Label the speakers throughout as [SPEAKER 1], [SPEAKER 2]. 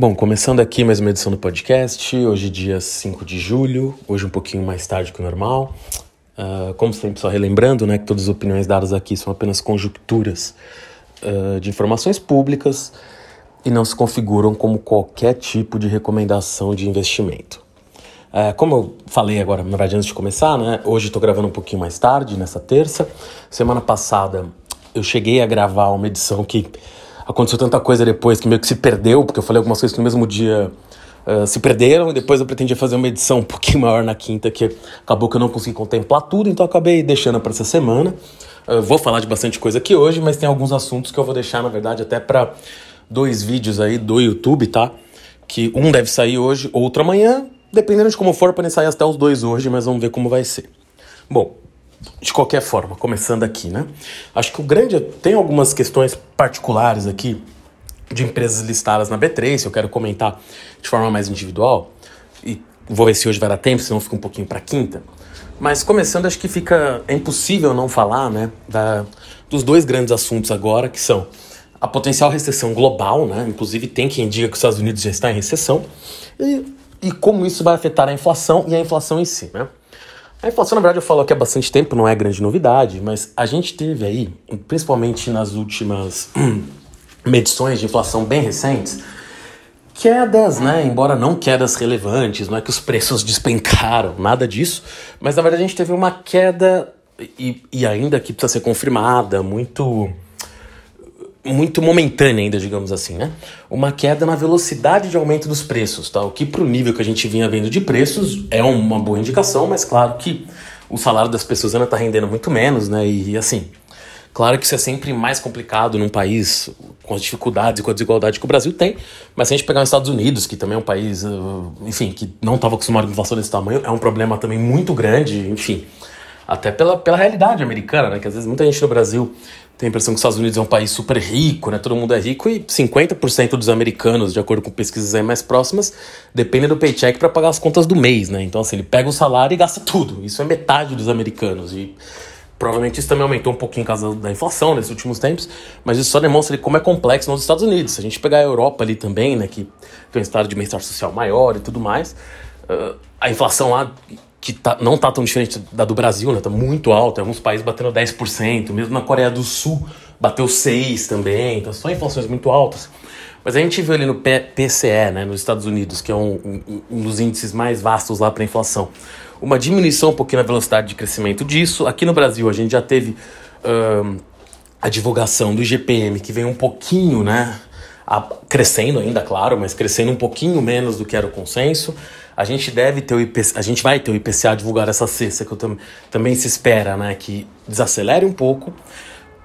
[SPEAKER 1] Bom, começando aqui mais uma edição do podcast, hoje dia 5 de julho, hoje um pouquinho mais tarde que o normal. Uh, como sempre, só relembrando né, que todas as opiniões dadas aqui são apenas conjecturas uh, de informações públicas e não se configuram como qualquer tipo de recomendação de investimento. Uh, como eu falei agora, na verdade, antes de começar, né, hoje estou gravando um pouquinho mais tarde, nessa terça. Semana passada eu cheguei a gravar uma edição que aconteceu tanta coisa depois que meio que se perdeu, porque eu falei algumas coisas que no mesmo dia uh, se perderam, e depois eu pretendia fazer uma edição um pouquinho maior na quinta, que acabou que eu não consegui contemplar tudo, então acabei deixando para essa semana. Uh, vou falar de bastante coisa aqui hoje, mas tem alguns assuntos que eu vou deixar, na verdade, até para dois vídeos aí do YouTube, tá? Que um deve sair hoje, outro amanhã, dependendo de como for, podem sair até os dois hoje, mas vamos ver como vai ser. Bom, de qualquer forma, começando aqui, né? Acho que o grande. Tem algumas questões particulares aqui de empresas listadas na B3, eu quero comentar de forma mais individual. E vou ver se hoje vai dar tempo, senão fica um pouquinho para quinta. Mas começando, acho que fica. É impossível não falar, né? Da, dos dois grandes assuntos agora, que são a potencial recessão global, né? Inclusive, tem quem diga que os Estados Unidos já está em recessão. E, e como isso vai afetar a inflação e a inflação em si, né? A inflação, na verdade, eu falo aqui há bastante tempo, não é grande novidade, mas a gente teve aí, principalmente nas últimas medições de inflação bem recentes, quedas, né? Embora não quedas relevantes, não é que os preços despencaram, nada disso, mas na verdade a gente teve uma queda, e, e ainda que precisa ser confirmada, muito muito momentânea ainda, digamos assim, né? Uma queda na velocidade de aumento dos preços, tá? O que para o nível que a gente vinha vendo de preços é uma boa indicação, mas claro que o salário das pessoas ainda está rendendo muito menos, né? E assim, claro que isso é sempre mais complicado num país com as dificuldades e com a desigualdade que o Brasil tem, mas se a gente pegar os Estados Unidos, que também é um país, uh, enfim, que não estava acostumado com inflação desse tamanho, é um problema também muito grande, enfim até pela, pela realidade americana, né? Que às vezes muita gente no Brasil tem a impressão que os Estados Unidos é um país super rico, né? Todo mundo é rico e 50% dos americanos, de acordo com pesquisas aí mais próximas, dependem do paycheck para pagar as contas do mês, né? Então, assim, ele pega o salário e gasta tudo. Isso é metade dos americanos. E provavelmente isso também aumentou um pouquinho por causa da inflação nesses últimos tempos, mas isso só demonstra como é complexo nos Estados Unidos. Se a gente pegar a Europa ali também, né? Que tem um estado de bem-estar social maior e tudo mais, uh, a inflação lá que tá, não tá tão diferente da do Brasil, né? Tá muito alta. Alguns países batendo 10%, mesmo na Coreia do Sul bateu 6% também. Então são inflações muito altas. Mas a gente viu ali no PCE, né, nos Estados Unidos, que é um, um, um dos índices mais vastos lá para inflação, uma diminuição um pouquinho na velocidade de crescimento disso. Aqui no Brasil a gente já teve um, a divulgação do IGPM, que vem um pouquinho, né, a, crescendo ainda, claro, mas crescendo um pouquinho menos do que era o consenso. A gente deve ter o IPCA, a gente vai ter o IPCA divulgar essa sexta, que tam, também se espera, né, que desacelere um pouco.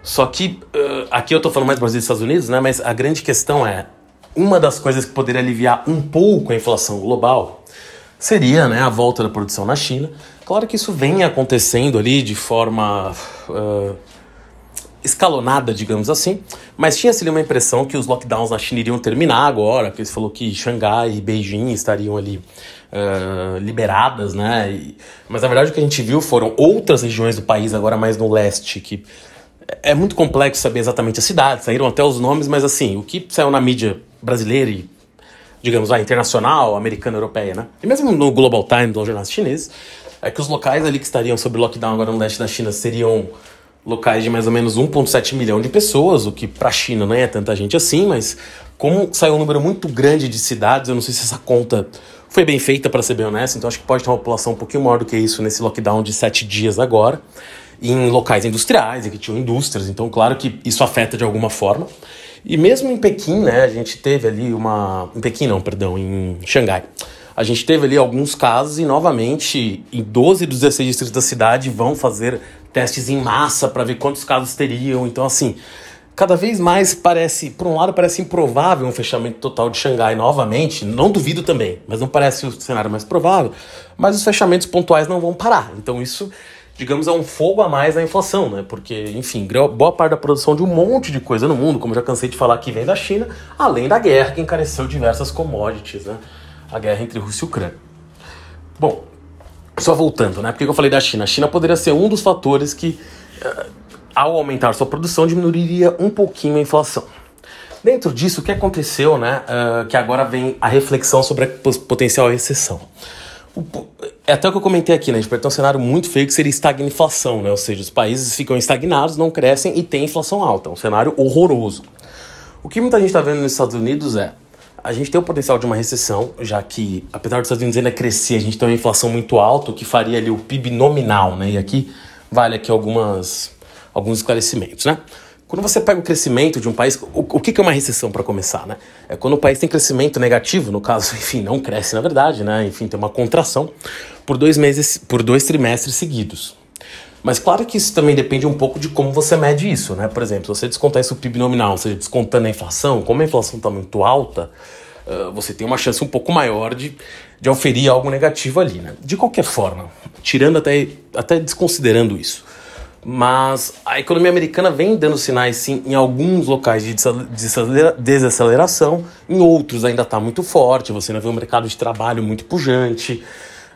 [SPEAKER 1] Só que uh, aqui eu tô falando mais do Brasil e Estados Unidos, né, mas a grande questão é uma das coisas que poderia aliviar um pouco a inflação global seria, né, a volta da produção na China. Claro que isso vem acontecendo ali de forma uh, escalonada, digamos assim, mas tinha-se ali uma impressão que os lockdowns na China iriam terminar agora, que eles falou que Xangai e Beijing estariam ali uh, liberadas, né? E, mas na verdade o que a gente viu foram outras regiões do país, agora mais no leste, que é muito complexo saber exatamente as cidades, saíram até os nomes, mas assim, o que saiu na mídia brasileira e, digamos lá, internacional, americana, europeia, né? E mesmo no Global Times, dos jornais chineses, é que os locais ali que estariam sob lockdown agora no leste da China seriam locais de mais ou menos 1,7 milhão de pessoas, o que para a China não é tanta gente assim, mas como saiu um número muito grande de cidades, eu não sei se essa conta foi bem feita, para ser bem honesto, então acho que pode ter uma população um pouquinho maior do que isso nesse lockdown de sete dias agora, em locais industriais, que tinham indústrias, então claro que isso afeta de alguma forma. E mesmo em Pequim, né, a gente teve ali uma. Em Pequim não, perdão, em Xangai. A gente teve ali alguns casos e novamente em 12 dos 16 distritos da cidade vão fazer testes em massa para ver quantos casos teriam. Então, assim, cada vez mais parece, por um lado, parece improvável um fechamento total de Xangai novamente. Não duvido também, mas não parece o cenário mais provável. Mas os fechamentos pontuais não vão parar. Então isso, digamos, é um fogo a mais na inflação, né? Porque, enfim, boa parte da produção de um monte de coisa no mundo, como já cansei de falar, que vem da China, além da guerra que encareceu diversas commodities, né? A guerra entre Rússia e Ucrânia. Bom, só voltando, né? Por que eu falei da China? A China poderia ser um dos fatores que. Uh, ao aumentar sua produção, diminuiria um pouquinho a inflação. Dentro disso, o que aconteceu, né? Uh, que agora vem a reflexão sobre a potencial recessão. O, é até o que eu comentei aqui, né? A gente pode ter um cenário muito feio que seria estagnação, né? Ou seja, os países ficam estagnados, não crescem e tem inflação alta. É um cenário horroroso. O que muita gente está vendo nos Estados Unidos é a gente tem o potencial de uma recessão, já que, apesar dos Estados Unidos ainda crescer, a gente tem uma inflação muito alta, que faria ali o PIB nominal, né? E aqui vale aqui algumas, alguns esclarecimentos, né? Quando você pega o crescimento de um país, o, o que, que é uma recessão para começar, né? É quando o país tem crescimento negativo, no caso, enfim, não cresce na verdade, né? Enfim, tem uma contração por dois meses, por dois trimestres seguidos. Mas claro que isso também depende um pouco de como você mede isso, né? Por exemplo, se você descontar isso PIB nominal, ou seja, descontando a inflação, como a inflação está muito alta, uh, você tem uma chance um pouco maior de, de oferir algo negativo ali, né? De qualquer forma, tirando até, até desconsiderando isso, mas a economia americana vem dando sinais, sim, em alguns locais de desaceleração, em outros ainda está muito forte, você ainda vê um mercado de trabalho muito pujante,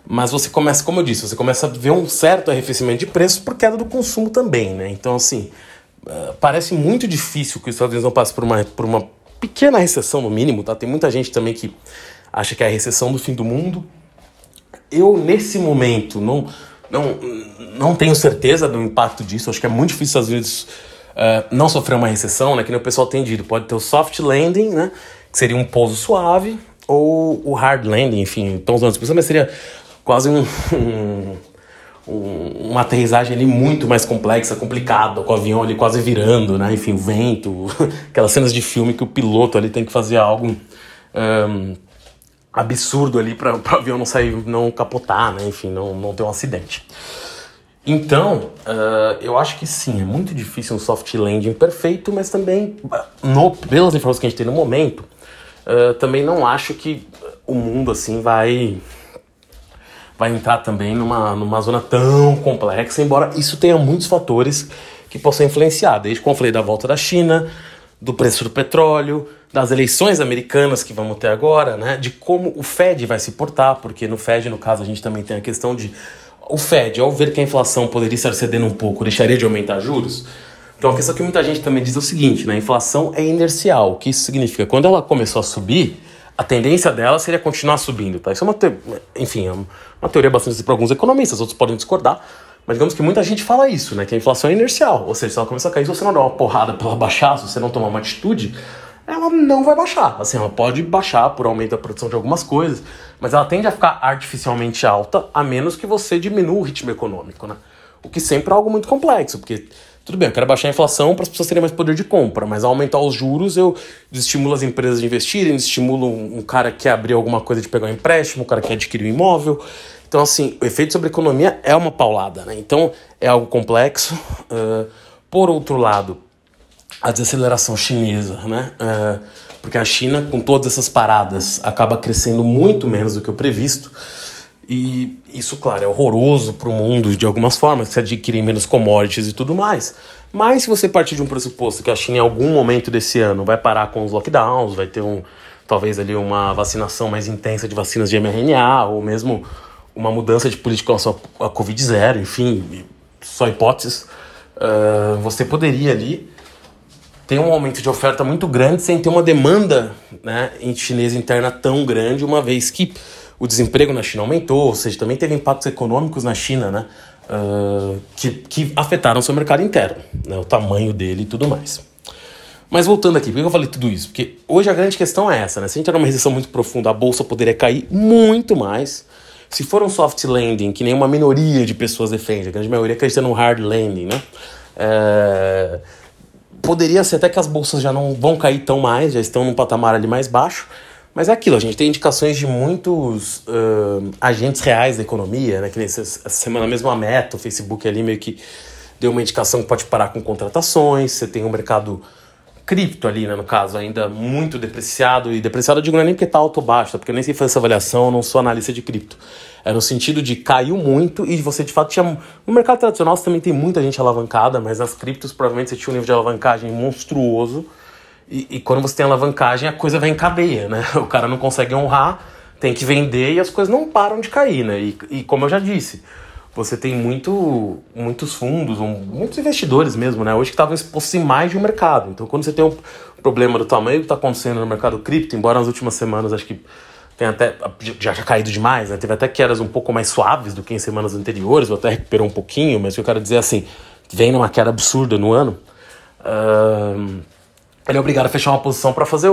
[SPEAKER 1] mas você começa, como eu disse, você começa a ver um certo arrefecimento de preços por queda do consumo também, né? Então, assim, uh, parece muito difícil que os Estados Unidos não passem por uma, por uma pequena recessão, no mínimo, tá? Tem muita gente também que acha que é a recessão do fim do mundo. Eu, nesse momento, não não, não tenho certeza do impacto disso. Acho que é muito difícil os Estados Unidos uh, não sofrer uma recessão, né? Que nem o pessoal tem dito. Pode ter o soft landing, né? Que seria um pouso suave, ou o hard landing, enfim. Então, os mas seria quase um, um, um, uma aterrissagem ali muito mais complexa, complicada, com o avião ali quase virando, né? Enfim, o vento, aquelas cenas de filme que o piloto ali tem que fazer algo. Um, absurdo ali para o avião não sair, não capotar, né? Enfim, não, não ter um acidente. Então, uh, eu acho que sim, é muito difícil um soft landing perfeito, mas também, no, pelas informações que a gente tem no momento, uh, também não acho que o mundo assim vai vai entrar também numa, numa zona tão complexa, embora isso tenha muitos fatores que possam influenciar, desde como eu falei da volta da China, do preço do petróleo, das eleições americanas que vamos ter agora, né, de como o Fed vai se portar, porque no Fed, no caso, a gente também tem a questão de o Fed, ao ver que a inflação poderia estar cedendo um pouco, deixaria de aumentar juros. Então, a questão que muita gente também diz é o seguinte, né, a inflação é inercial. O que isso significa? Quando ela começou a subir, a tendência dela seria continuar subindo, tá? Isso é uma, te... enfim, é uma teoria bastante para alguns economistas, outros podem discordar, mas digamos que muita gente fala isso, né? Que a inflação é inercial. Ou seja, se ela começar a cair, se você não der uma porrada para ela baixar, se você não tomar uma atitude, ela não vai baixar. Assim, ela pode baixar por aumento da produção de algumas coisas, mas ela tende a ficar artificialmente alta, a menos que você diminua o ritmo econômico, né? O que sempre é algo muito complexo, porque tudo bem, eu quero baixar a inflação para as pessoas terem mais poder de compra, mas ao aumentar os juros eu desestimulo as empresas de investirem, desestimulo um, um cara que abrir alguma coisa de pegar um empréstimo, um cara que adquirir um imóvel. Então, assim, o efeito sobre a economia é uma paulada, né? Então, é algo complexo. Uh, por outro lado, a desaceleração chinesa, né? Uh, porque a China, com todas essas paradas, acaba crescendo muito menos do que o previsto. E isso, claro, é horroroso para o mundo de algumas formas, se adquirem menos commodities e tudo mais. Mas se você partir de um pressuposto que a China em algum momento desse ano vai parar com os lockdowns, vai ter um talvez ali uma vacinação mais intensa de vacinas de mRNA, ou mesmo uma mudança de política com a, a Covid-0, enfim, só hipóteses, uh, você poderia ali ter um aumento de oferta muito grande sem ter uma demanda né, em chinesa interna tão grande, uma vez que o desemprego na China aumentou, ou seja, também teve impactos econômicos na China, né, uh, que, que afetaram seu mercado interno, né, o tamanho dele e tudo mais. Mas voltando aqui, por que eu falei tudo isso? Porque hoje a grande questão é essa, né? Se a gente tiver numa recessão muito profunda, a bolsa poderia cair muito mais. Se for um soft landing, que nem uma minoria de pessoas defende, a grande maioria acredita num hard landing, né? É... Poderia ser até que as bolsas já não vão cair tão mais, já estão num patamar ali mais baixo. Mas é aquilo, a gente tem indicações de muitos uh, agentes reais da economia, né? Que nessa semana mesmo a Meta, o Facebook ali meio que deu uma indicação que pode parar com contratações, você tem um mercado cripto ali, né, no caso, ainda muito depreciado. E depreciado eu digo não é nem porque tá alto ou baixo, tá? porque eu nem sei fazer essa avaliação, eu não sou analista de cripto. É no sentido de caiu muito e você de fato tinha. No mercado tradicional você também tem muita gente alavancada, mas nas criptos provavelmente você tinha um nível de alavancagem monstruoso. E, e quando você tem alavancagem, a coisa vem em cadeia, né? O cara não consegue honrar, tem que vender e as coisas não param de cair, né? E, e como eu já disse, você tem muito, muitos fundos, um, muitos investidores mesmo, né? Hoje que estavam expostos em mais de um mercado. Então, quando você tem um, problema do tamanho que está acontecendo no mercado cripto, embora nas últimas semanas acho que tenha até já, já caído demais, né? teve até quedas um pouco mais suaves do que em semanas anteriores, ou até recuperou um pouquinho, mas o que eu quero dizer é assim, vem numa queda absurda no ano, uh, ele é obrigado a fechar uma posição para fazer,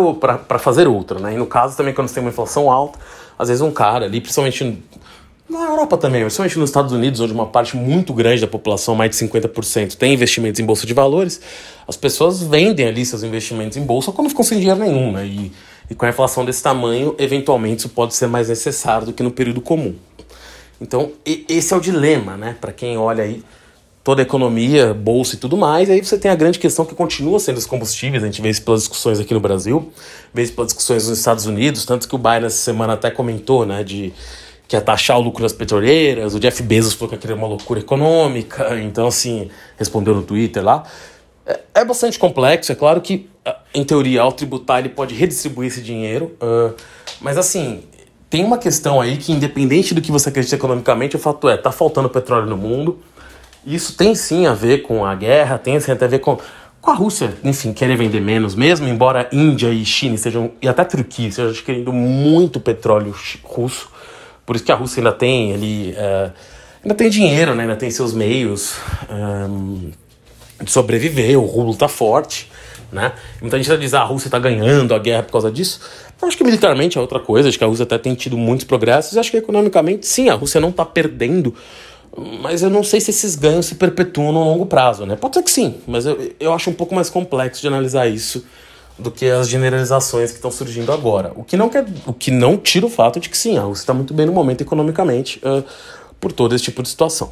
[SPEAKER 1] fazer outra, né? E no caso também, quando você tem uma inflação alta, às vezes um cara ali, principalmente na Europa também, principalmente nos Estados Unidos, onde uma parte muito grande da população, mais de 50%, tem investimentos em bolsa de valores, as pessoas vendem ali seus investimentos em bolsa quando ficam sem dinheiro nenhum, né? E, e com a inflação desse tamanho, eventualmente isso pode ser mais necessário do que no período comum. Então, esse é o dilema, né? Para quem olha aí toda a economia, bolsa e tudo mais. E aí você tem a grande questão que continua sendo os combustíveis. A gente vê isso pelas discussões aqui no Brasil, vê isso pelas discussões nos Estados Unidos, tanto que o Biden essa semana até comentou, né, de que ia taxar o lucro das petroleiras, o Jeff Bezos falou que aquilo é uma loucura econômica, então assim, respondeu no Twitter lá. É, é bastante complexo, é claro que, em teoria, ao tributar ele pode redistribuir esse dinheiro, uh, mas assim, tem uma questão aí que, independente do que você acredita economicamente, o fato é, tá faltando petróleo no mundo, isso tem sim a ver com a guerra, tem sim até a ver com, com a Rússia, enfim, querer vender menos mesmo, embora Índia e China sejam, e até Turquia estejam adquirindo muito petróleo russo. Por isso que a Rússia ainda tem ali. Uh, ainda tem dinheiro, né? ainda tem seus meios um, de sobreviver, o rublo tá forte. Né? Muita gente diz ah, a Rússia está ganhando a guerra por causa disso. Eu acho que militarmente é outra coisa, acho que a Rússia até tem tido muitos progressos, acho que economicamente, sim, a Rússia não está perdendo mas eu não sei se esses ganhos se perpetuam no longo prazo, né? Pode ser que sim, mas eu, eu acho um pouco mais complexo de analisar isso do que as generalizações que estão surgindo agora. O que não quer, o que não tira o fato de que sim, a Rússia está muito bem no momento economicamente uh, por todo esse tipo de situação.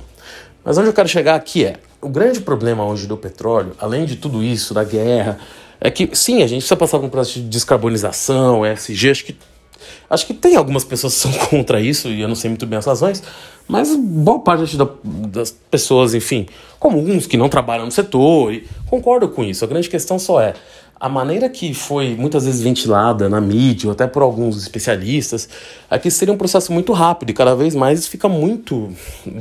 [SPEAKER 1] Mas onde eu quero chegar aqui é o grande problema hoje do petróleo, além de tudo isso, da guerra, é que sim, a gente precisa passar por um processo de descarbonização, ESG, acho que Acho que tem algumas pessoas que são contra isso, e eu não sei muito bem as razões, mas boa parte da, das pessoas, enfim, comuns que não trabalham no setor, e concordo com isso. A grande questão só é a maneira que foi muitas vezes ventilada na mídia, ou até por alguns especialistas, é que seria um processo muito rápido e cada vez mais fica muito.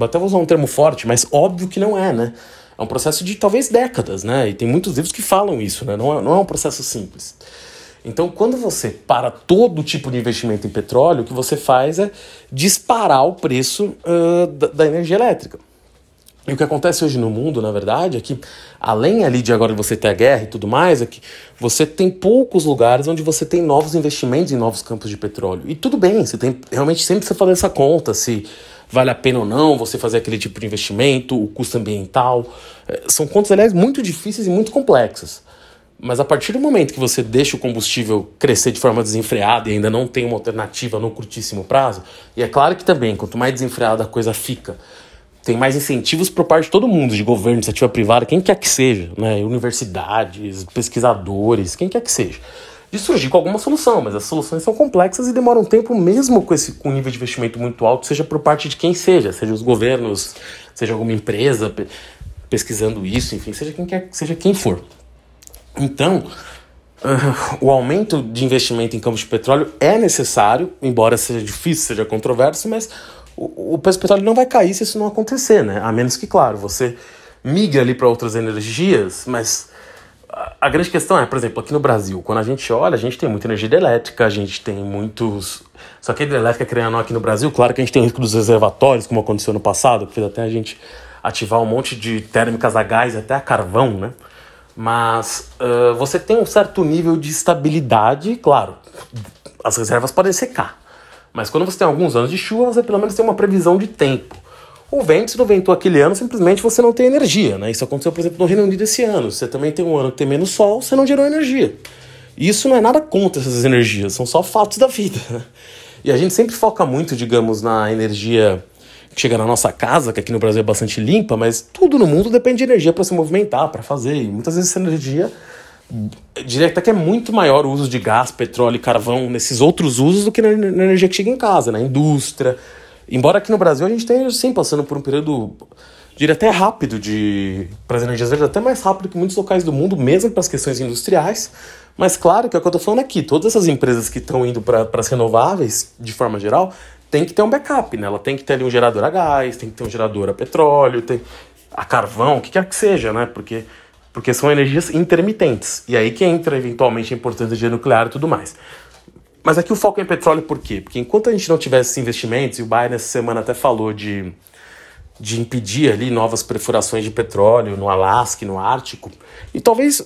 [SPEAKER 1] Até vou usar um termo forte, mas óbvio que não é, né? É um processo de talvez décadas, né? E tem muitos livros que falam isso, né? Não é, não é um processo simples. Então, quando você para todo tipo de investimento em petróleo, o que você faz é disparar o preço uh, da, da, energia elétrica. E o que acontece hoje no mundo, na verdade, é que, além ali de agora você ter a guerra e tudo mais, é que você tem poucos lugares onde você tem novos investimentos em novos campos de petróleo. E tudo bem, você tem realmente sempre você fazer essa conta, se vale a pena ou não você fazer aquele tipo de investimento, o custo ambiental. É, são contas, aliás, muito difíceis e muito complexas. Mas a partir do momento que você deixa o combustível crescer de forma desenfreada e ainda não tem uma alternativa no curtíssimo prazo, e é claro que também, quanto mais desenfreada a coisa fica, tem mais incentivos por parte de todo mundo, de governo, iniciativa privada, quem quer que seja, né? universidades, pesquisadores, quem quer que seja, de surgir com alguma solução, mas as soluções são complexas e demoram tempo mesmo com esse com nível de investimento muito alto, seja por parte de quem seja, seja os governos, seja alguma empresa pesquisando isso, enfim, seja quem quer, seja quem for. Então, uh, o aumento de investimento em campos de petróleo é necessário, embora seja difícil, seja controverso, mas o, o preço do petróleo não vai cair se isso não acontecer, né? A menos que, claro, você migre ali para outras energias, mas a, a grande questão é, por exemplo, aqui no Brasil, quando a gente olha, a gente tem muita energia elétrica, a gente tem muitos. Só que a hidrelétrica, criando aqui no Brasil, claro que a gente tem o risco dos reservatórios, como aconteceu no passado, que fez até a gente ativar um monte de térmicas a gás, até a carvão, né? Mas uh, você tem um certo nível de estabilidade, claro, as reservas podem secar. Mas quando você tem alguns anos de chuva, você pelo menos tem uma previsão de tempo. O vento, se não ventou aquele ano, simplesmente você não tem energia. Né? Isso aconteceu, por exemplo, no Reino Unido esse ano. Você também tem um ano que tem menos sol, você não gerou energia. Isso não é nada contra essas energias, são só fatos da vida. E a gente sempre foca muito, digamos, na energia que chega na nossa casa, que aqui no Brasil é bastante limpa, mas tudo no mundo depende de energia para se movimentar, para fazer. E muitas vezes essa energia, diria até que é muito maior o uso de gás, petróleo e carvão nesses outros usos do que na, na energia que chega em casa, na indústria. Embora aqui no Brasil a gente tenha, sim, passando por um período, diria até rápido de para as energias verdes, até mais rápido que muitos locais do mundo, mesmo para as questões industriais. Mas claro que é o que eu estou falando aqui, todas essas empresas que estão indo para as renováveis, de forma geral, tem que ter um backup, né? Ela tem que ter ali um gerador a gás, tem que ter um gerador a petróleo, tem a carvão, o que quer que seja, né? Porque porque são energias intermitentes. E aí que entra eventualmente a importância de energia nuclear e tudo mais. Mas aqui o foco é em petróleo por quê? Porque enquanto a gente não tivesse esses investimentos, e o Biden essa semana até falou de, de impedir ali novas perfurações de petróleo no Alasca no Ártico, e talvez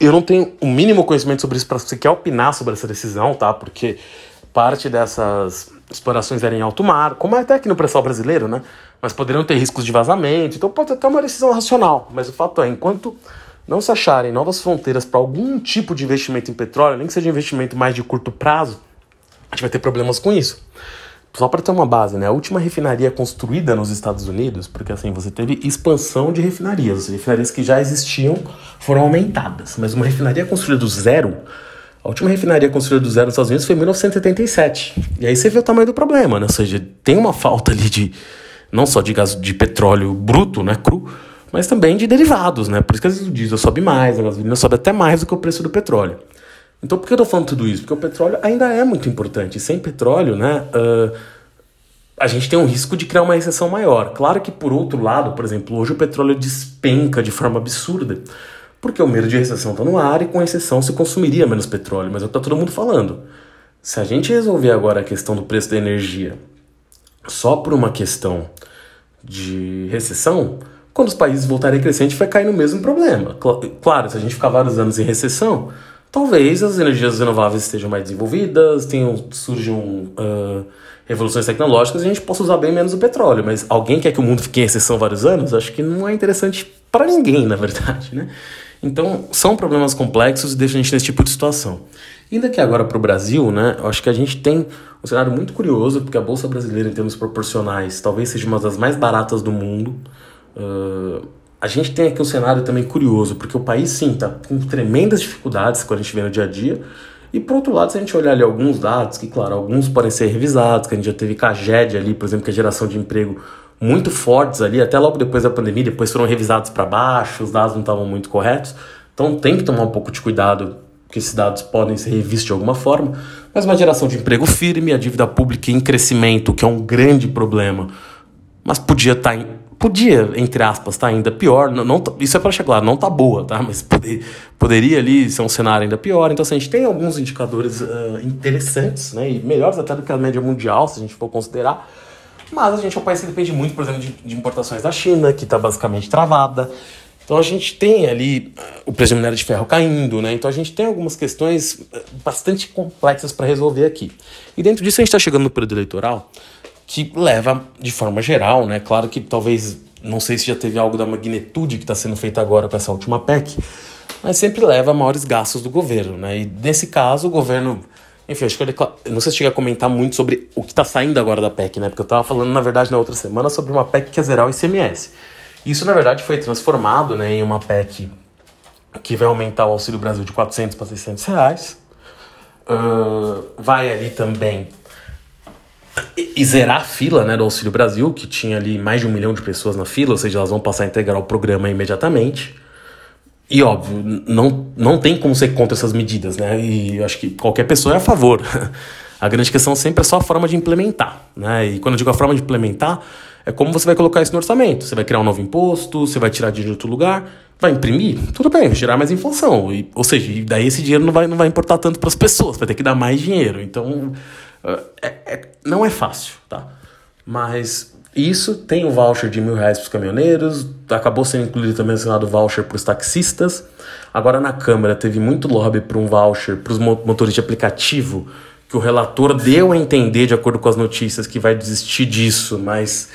[SPEAKER 1] eu não tenho o mínimo conhecimento sobre isso para você quer opinar sobre essa decisão, tá? Porque parte dessas explorações eram em alto mar, como é até aqui no pré-sal brasileiro, né? Mas poderiam ter riscos de vazamento, então pode até uma decisão racional. Mas o fato é, enquanto não se acharem novas fronteiras para algum tipo de investimento em petróleo, nem que seja investimento mais de curto prazo, a gente vai ter problemas com isso. Só para ter uma base, né? A última refinaria construída nos Estados Unidos, porque assim, você teve expansão de refinarias, as refinarias que já existiam foram aumentadas, mas uma refinaria construída do zero, a última refinaria construída do zero nos Estados Unidos foi em 1977. E aí você vê o tamanho do problema, né? Ou seja, tem uma falta ali de não só de gás de petróleo bruto, né, cru, mas também de derivados, né? Por isso que às vezes o diesel sobe mais, a gasolina sobe até mais do que o preço do petróleo. Então por que eu tô falando tudo isso? Porque o petróleo ainda é muito importante. Sem petróleo, né, uh, a gente tem um risco de criar uma recessão maior. Claro que por outro lado, por exemplo, hoje o petróleo despenca de forma absurda, porque o medo de recessão está no ar e com recessão se consumiria menos petróleo. Mas é o que tá todo mundo falando. Se a gente resolver agora a questão do preço da energia só por uma questão de recessão, quando os países voltarem a crescer, a gente vai cair no mesmo problema. Claro, se a gente ficar vários anos em recessão, talvez as energias renováveis estejam mais desenvolvidas, tenham, surjam uh, revoluções tecnológicas e a gente possa usar bem menos o petróleo. Mas alguém quer que o mundo fique em recessão vários anos? Acho que não é interessante para ninguém, na verdade, né? Então, são problemas complexos e deixam a gente nesse tipo de situação. Ainda que agora para o Brasil, né, eu acho que a gente tem um cenário muito curioso, porque a Bolsa Brasileira, em termos proporcionais, talvez seja uma das mais baratas do mundo. Uh, a gente tem aqui um cenário também curioso, porque o país, sim, está com tremendas dificuldades quando a gente vê no dia a dia. E, por outro lado, se a gente olhar ali alguns dados, que, claro, alguns podem ser revisados, que a gente já teve Caged ali, por exemplo, que é geração de emprego muito fortes ali, até logo depois da pandemia, depois foram revisados para baixo, os dados não estavam muito corretos. Então tem que tomar um pouco de cuidado, porque esses dados podem ser revistos de alguma forma. Mas uma geração de emprego firme, a dívida pública em crescimento, que é um grande problema, mas podia estar tá podia, entre aspas, tá ainda pior. Não, não, isso é para deixar claro, não está boa, tá? Mas poder, poderia ali ser um cenário ainda pior. Então, assim, a gente tem alguns indicadores uh, interessantes, né? E melhores até do que a média mundial, se a gente for considerar. Mas a gente é um país que depende muito, por exemplo, de, de importações da China, que está basicamente travada. Então a gente tem ali o preço de minério de ferro caindo, né? Então a gente tem algumas questões uh, bastante complexas para resolver aqui. E dentro disso a gente está chegando no período eleitoral, que leva, de forma geral, né? Claro que talvez, não sei se já teve algo da magnitude que está sendo feito agora com essa última PEC, mas sempre leva a maiores gastos do governo, né? E nesse caso o governo enfim, acho que eu não sei se chega a comentar muito sobre o que está saindo agora da PEC, né? Porque eu estava falando, na verdade, na outra semana sobre uma PEC que ia zerar o ICMS. Isso, na verdade, foi transformado né, em uma PEC que vai aumentar o Auxílio Brasil de 400 para 600 reais. Uh, vai ali também e zerar a fila né, do Auxílio Brasil, que tinha ali mais de um milhão de pessoas na fila, ou seja, elas vão passar a integrar o programa imediatamente. E óbvio, não, não tem como ser contra essas medidas, né? E eu acho que qualquer pessoa é a favor. A grande questão sempre é só a forma de implementar, né? E quando eu digo a forma de implementar, é como você vai colocar isso no orçamento. Você vai criar um novo imposto, você vai tirar dinheiro de outro lugar, vai imprimir, tudo bem, vai gerar mais inflação. E, ou seja, daí esse dinheiro não vai, não vai importar tanto para as pessoas, vai ter que dar mais dinheiro. Então, é, é, não é fácil, tá? Mas isso tem o voucher de mil reais para os caminhoneiros, acabou sendo incluído também o voucher para os taxistas. Agora na Câmara teve muito lobby para um voucher para os motores de aplicativo, que o relator deu a entender, de acordo com as notícias, que vai desistir disso, mas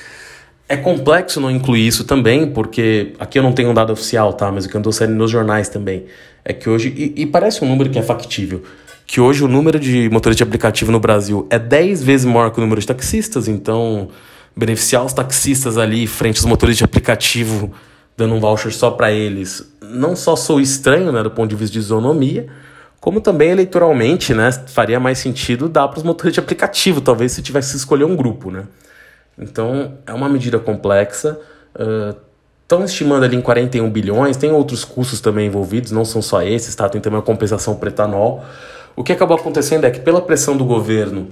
[SPEAKER 1] é complexo não incluir isso também, porque aqui eu não tenho um dado oficial, tá? Mas o que andou saindo nos jornais também é que hoje, e, e parece um número que é factível, que hoje o número de motores de aplicativo no Brasil é 10 vezes maior que o número de taxistas, então beneficiar os taxistas ali frente aos motores de aplicativo, dando um voucher só para eles, não só sou estranho, né, do ponto de vista de isonomia, como também eleitoralmente, né, faria mais sentido dar para os motores de aplicativo, talvez se tivesse que escolher um grupo, né. Então, é uma medida complexa, estão uh, estimando ali em 41 bilhões, tem outros custos também envolvidos, não são só esses, tá, tem também a compensação para etanol. O que acabou acontecendo é que pela pressão do governo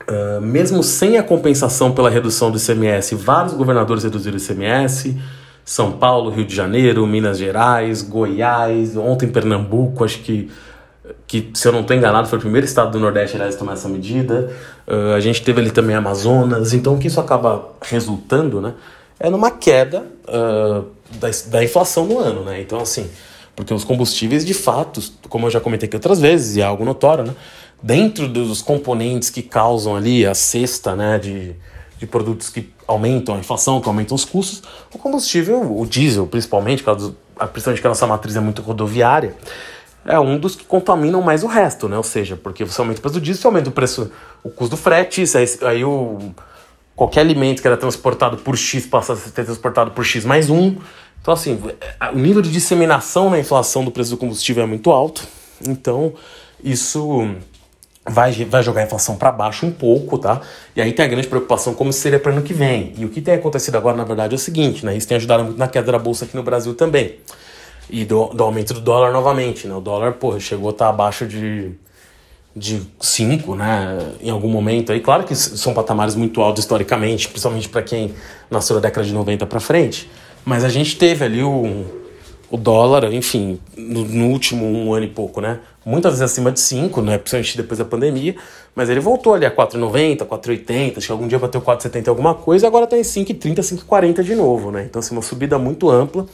[SPEAKER 1] Uh, mesmo sem a compensação pela redução do ICMS, vários governadores reduziram o ICMS, São Paulo, Rio de Janeiro, Minas Gerais, Goiás, ontem Pernambuco, acho que, que se eu não estou enganado, foi o primeiro estado do Nordeste a tomar essa medida. Uh, a gente teve ali também Amazonas, então o que isso acaba resultando né, é numa queda uh, da, da inflação no ano. Né? Então, assim, porque os combustíveis, de fato, como eu já comentei aqui outras vezes, e é algo notório, né? Dentro dos componentes que causam ali a cesta né, de, de produtos que aumentam a inflação, que aumentam os custos, o combustível, o diesel principalmente, principalmente que a nossa matriz é muito rodoviária, é um dos que contaminam mais o resto, né? Ou seja, porque você aumenta o preço do diesel, você aumenta o preço, o custo do frete, aí, aí o, qualquer alimento que era transportado por X passa a ser transportado por X mais um. Então, assim, o nível de disseminação na inflação do preço do combustível é muito alto. Então, isso vai, vai jogar a inflação para baixo um pouco, tá? E aí tem a grande preocupação como seria para ano que vem. E o que tem acontecido agora, na verdade, é o seguinte, né? Isso tem ajudado muito na queda da bolsa aqui no Brasil também. E do, do aumento do dólar novamente, né? O dólar, pô, chegou a estar tá abaixo de de 5, né, em algum momento aí. Claro que são patamares muito altos historicamente, principalmente para quem nasceu da década de 90 para frente, mas a gente teve ali o, o dólar, enfim, no, no, último um ano e pouco, né? Muitas vezes acima de 5, né? Principalmente depois da pandemia. Mas ele voltou ali a 4,90, 4,80, acho que algum dia bateu 4,70 alguma coisa, e agora tá em 5,30, 5,40 de novo, né? Então, assim, uma subida muito ampla.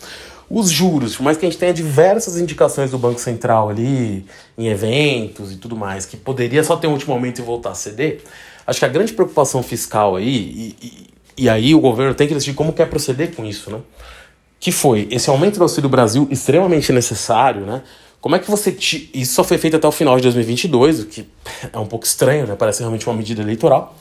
[SPEAKER 1] Os juros, por mais que a gente tenha diversas indicações do Banco Central ali, em eventos e tudo mais, que poderia só ter um último momento e voltar a ceder, acho que a grande preocupação fiscal aí, e, e, e aí o governo tem que decidir como quer proceder com isso, né? que foi esse aumento do Auxílio Brasil extremamente necessário, né? Como é que você. T... Isso só foi feito até o final de 2022, o que é um pouco estranho, né? Parece realmente uma medida eleitoral.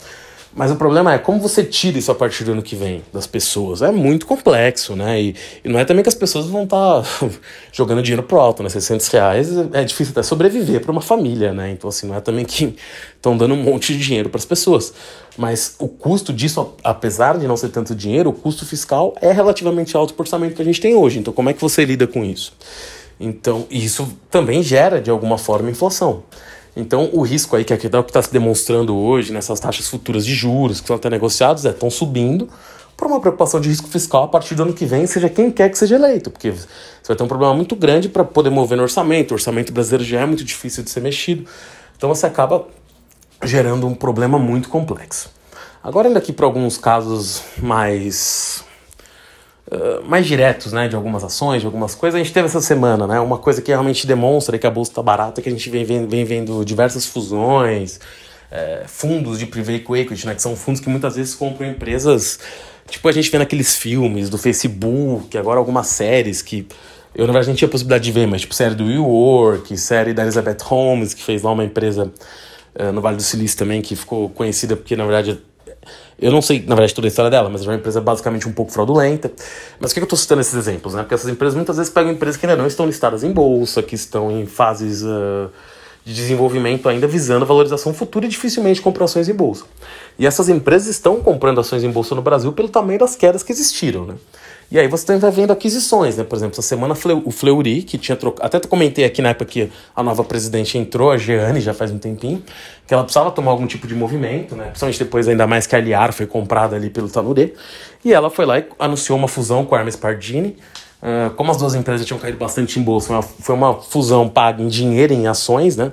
[SPEAKER 1] Mas o problema é como você tira isso a partir do ano que vem das pessoas. É muito complexo, né? E, e não é também que as pessoas vão estar tá jogando dinheiro pro alto, né? 600 reais é difícil até sobreviver para uma família, né? Então, assim, não é também que estão dando um monte de dinheiro para as pessoas. Mas o custo disso, apesar de não ser tanto dinheiro, o custo fiscal é relativamente alto para o orçamento que a gente tem hoje. Então, como é que você lida com isso? Então, isso também gera, de alguma forma, inflação. Então, o risco aí, que é o que está se demonstrando hoje nessas taxas futuras de juros que estão até negociados, é estão subindo por uma preocupação de risco fiscal a partir do ano que vem, seja quem quer que seja eleito, porque você vai ter um problema muito grande para poder mover no orçamento. O orçamento brasileiro já é muito difícil de ser mexido, então você acaba gerando um problema muito complexo. Agora, indo aqui para alguns casos mais Mais diretos, né, de algumas ações, de algumas coisas, a gente teve essa semana, né, uma coisa que realmente demonstra que a bolsa está barata, que a gente vem, vem, vendo diversas fusões, é, fundos de private equity, né, que são fundos que muitas vezes compram empresas, tipo a gente vê naqueles filmes do Facebook, agora algumas séries que eu na verdade não tinha possibilidade de ver, mas tipo série do WeWork, série da Elizabeth Holmes, que fez lá uma empresa uh, no Vale do Silício também, que ficou conhecida porque na verdade eu não sei, na verdade, toda a história dela, mas é uma empresa basicamente um pouco fraudulenta. Mas por que eu estou citando esses exemplos? Né? Porque essas empresas muitas vezes pegam empresas que ainda não estão listadas em bolsa, que estão em fases uh, de desenvolvimento ainda visando valorização futura e dificilmente compram ações em bolsa. E essas empresas estão comprando ações em bolsa no Brasil pelo tamanho das quedas que existiram. Né? E aí você vai vendo aquisições, né? Por exemplo, essa semana o Fleury, que tinha trocado. Até comentei aqui na época que a nova presidente entrou, a Jeane, já faz um tempinho, que ela precisava tomar algum tipo de movimento, né? Principalmente depois, ainda mais que a Aliar foi comprada ali pelo Tanure. E ela foi lá e anunciou uma fusão com a Hermes Pardini. Uh, como as duas empresas tinham caído bastante em bolsa, foi uma, foi uma fusão paga em dinheiro, em ações, né?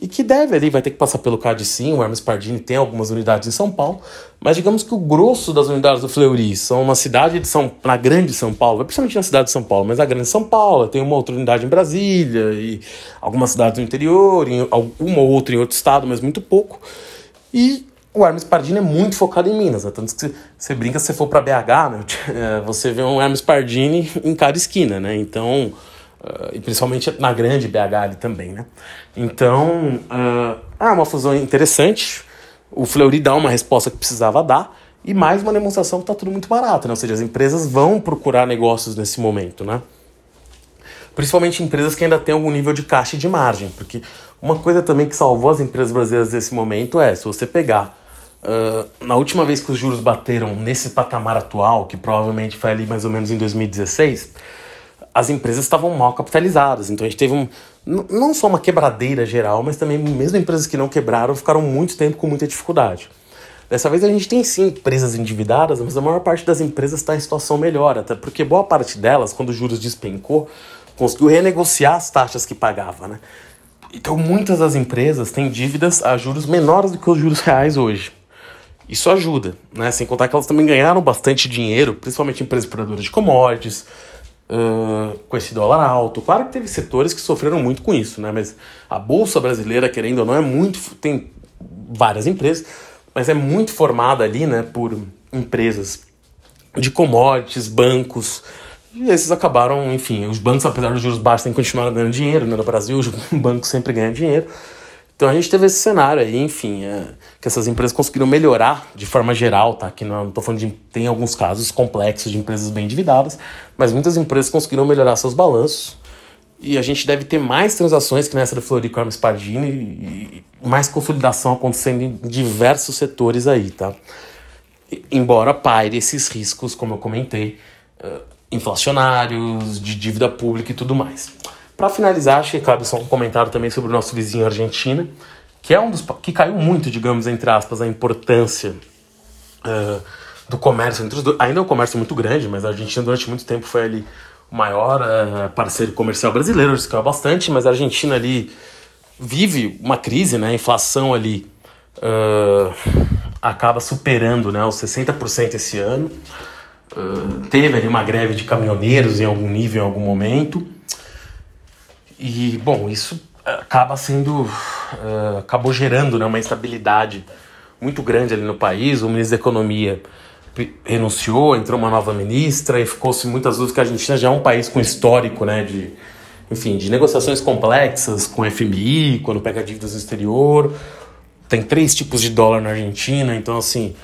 [SPEAKER 1] E que deve ali, vai ter que passar pelo CAD sim, o Hermes Pardini tem algumas unidades em São Paulo, mas digamos que o grosso das unidades do Fleury são uma cidade de São, na grande São Paulo, principalmente na cidade de São Paulo, mas na grande São Paulo, tem uma outra unidade em Brasília e algumas cidades do interior, em, uma ou outra em outro estado, mas muito pouco. E o Hermes Pardini é muito focado em Minas, né? tanto que você brinca se você for para BH, né? você vê um Hermes Pardini em cada esquina, né? Então, Uh, e principalmente na grande BH ali também, né? Então, uh, é uma fusão interessante. O Fleury dá uma resposta que precisava dar e mais uma demonstração que está tudo muito barato, né? Ou seja, as empresas vão procurar negócios nesse momento, né? Principalmente empresas que ainda têm algum nível de caixa e de margem, porque uma coisa também que salvou as empresas brasileiras nesse momento é, se você pegar uh, na última vez que os juros bateram nesse patamar atual, que provavelmente foi ali mais ou menos em 2016, as empresas estavam mal capitalizadas. Então a gente teve um, não só uma quebradeira geral, mas também mesmo empresas que não quebraram ficaram muito tempo com muita dificuldade. Dessa vez a gente tem sim empresas endividadas, mas a maior parte das empresas está em situação melhor, até porque boa parte delas, quando os juros despencou, conseguiu renegociar as taxas que pagava, né? Então muitas das empresas têm dívidas a juros menores do que os juros reais hoje. Isso ajuda, né? Sem contar que elas também ganharam bastante dinheiro, principalmente empresas produtoras de commodities, com esse dólar alto. Claro que teve setores que sofreram muito com isso, né? Mas a Bolsa Brasileira, querendo ou não, é muito. tem várias empresas, mas é muito formada ali, né, por empresas de commodities, bancos. E esses acabaram, enfim, os bancos, apesar dos juros baixos, têm continuado ganhando dinheiro, né? No Brasil, os bancos sempre ganham dinheiro. Então a gente teve esse cenário aí, enfim, é, que essas empresas conseguiram melhorar de forma geral, tá? Que não estou falando de. Tem alguns casos complexos de empresas bem endividadas, mas muitas empresas conseguiram melhorar seus balanços. E a gente deve ter mais transações que nessa do Florico Hermes Pardini e mais consolidação acontecendo em diversos setores aí, tá? Embora paire esses riscos, como eu comentei, uh, inflacionários, de dívida pública e tudo mais. Para finalizar, acho que cabe só um comentário também sobre o nosso vizinho Argentina, que é um dos que caiu muito, digamos, entre aspas, a importância uh, do comércio entre os dois. Ainda é um comércio muito grande, mas a Argentina durante muito tempo foi ali o maior uh, parceiro comercial brasileiro, isso caiu bastante, mas a Argentina ali vive uma crise, né? A inflação ali uh, acaba superando né, os 60% esse ano. Uh, teve ali uma greve de caminhoneiros em algum nível, em algum momento. E, bom, isso acaba sendo. Uh, acabou gerando né, uma instabilidade muito grande ali no país. O ministro da Economia renunciou, entrou uma nova ministra e ficou-se muitas dúvidas que a Argentina já é um país com histórico, né, de, enfim, de negociações complexas com o FMI, quando pega dívidas no exterior. Tem três tipos de dólar na Argentina, então, assim,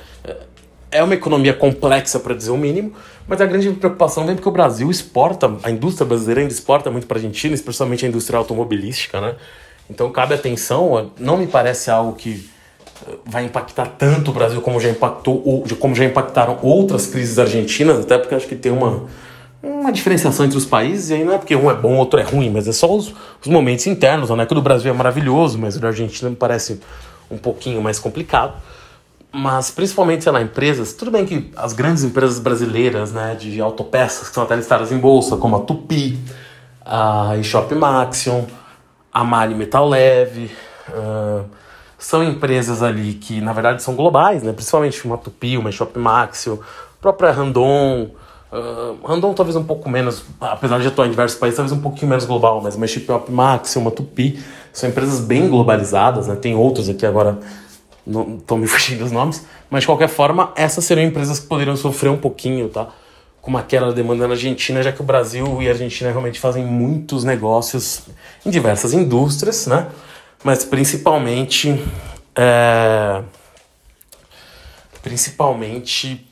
[SPEAKER 1] é uma economia complexa, para dizer o mínimo, mas a grande preocupação vem porque o Brasil exporta, a indústria brasileira ainda exporta muito para a Argentina, especialmente a indústria automobilística, né? Então cabe atenção, não me parece algo que eh, vai impactar tanto o Brasil como já impactou ou como já impactaram outras crises argentinas, até porque acho que tem uma, uma diferenciação entre os países, e aí não é porque um é bom, outro é ruim, mas é só os, os momentos internos, né? Que o do Brasil é maravilhoso, mas o da Argentina me parece um pouquinho mais complicado mas principalmente, sei lá, empresas, tudo bem que as grandes empresas brasileiras, né, de autopeças, que são até listadas em bolsa, como a Tupi, a eShop Maxion, a Mali Metal Leve, uh, são empresas ali que, na verdade, são globais, né, principalmente uma Tupi, uma eShop Maxion, própria Randon, uh, Randon talvez um pouco menos, apesar de atuar em diversos países, talvez um pouquinho menos global, mas uma eShop Maxion, uma Tupi, são empresas bem globalizadas, né, tem outros aqui agora estão me fugindo os nomes, mas de qualquer forma, essas seriam empresas que poderiam sofrer um pouquinho, tá? Com uma queda da demanda na Argentina, já que o Brasil e a Argentina realmente fazem muitos negócios em diversas indústrias, né? Mas principalmente. É... Principalmente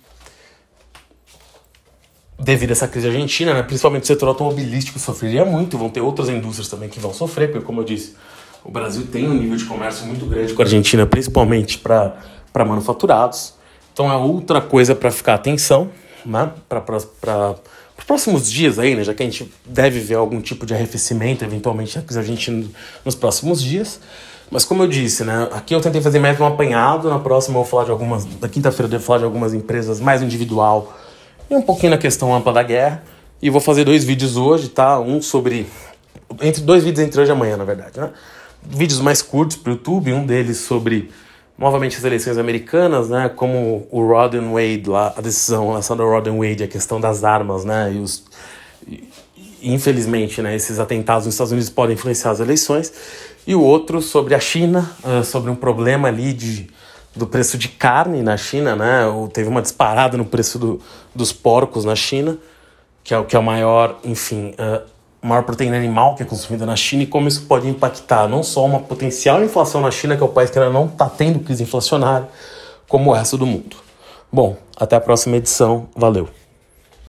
[SPEAKER 1] devido a essa crise argentina, né? principalmente o setor automobilístico sofreria muito, vão ter outras indústrias também que vão sofrer, porque como eu disse, o Brasil tem um nível de comércio muito grande com a Argentina, principalmente para manufaturados. Então é outra coisa para ficar atenção, né? Para os próximos dias aí, né? Já que a gente deve ver algum tipo de arrefecimento, eventualmente, da Argentina nos próximos dias. Mas como eu disse, né? Aqui eu tentei fazer mais um apanhado. Na próxima eu vou falar de algumas. Na quinta-feira eu devo falar de algumas empresas mais individual e um pouquinho na questão ampla da guerra. E vou fazer dois vídeos hoje, tá? Um sobre. Entre dois vídeos entre hoje e amanhã, na verdade, né? Vídeos mais curtos para o YouTube, um deles sobre novamente as eleições americanas, né, como o Rod Wade lá, a decisão lançada do Rod Wade, a questão das armas, né, e os infelizmente, né, esses atentados nos Estados Unidos podem influenciar as eleições, e o outro sobre a China, uh, sobre um problema ali de do preço de carne na China, né, teve uma disparada no preço do, dos porcos na China, que é o que é o maior, enfim, uh, maior proteína animal que é consumida na China e como isso pode impactar não só uma potencial inflação na China, que é o país que ainda não está tendo crise inflacionária, como o resto do mundo. Bom, até a próxima edição. Valeu!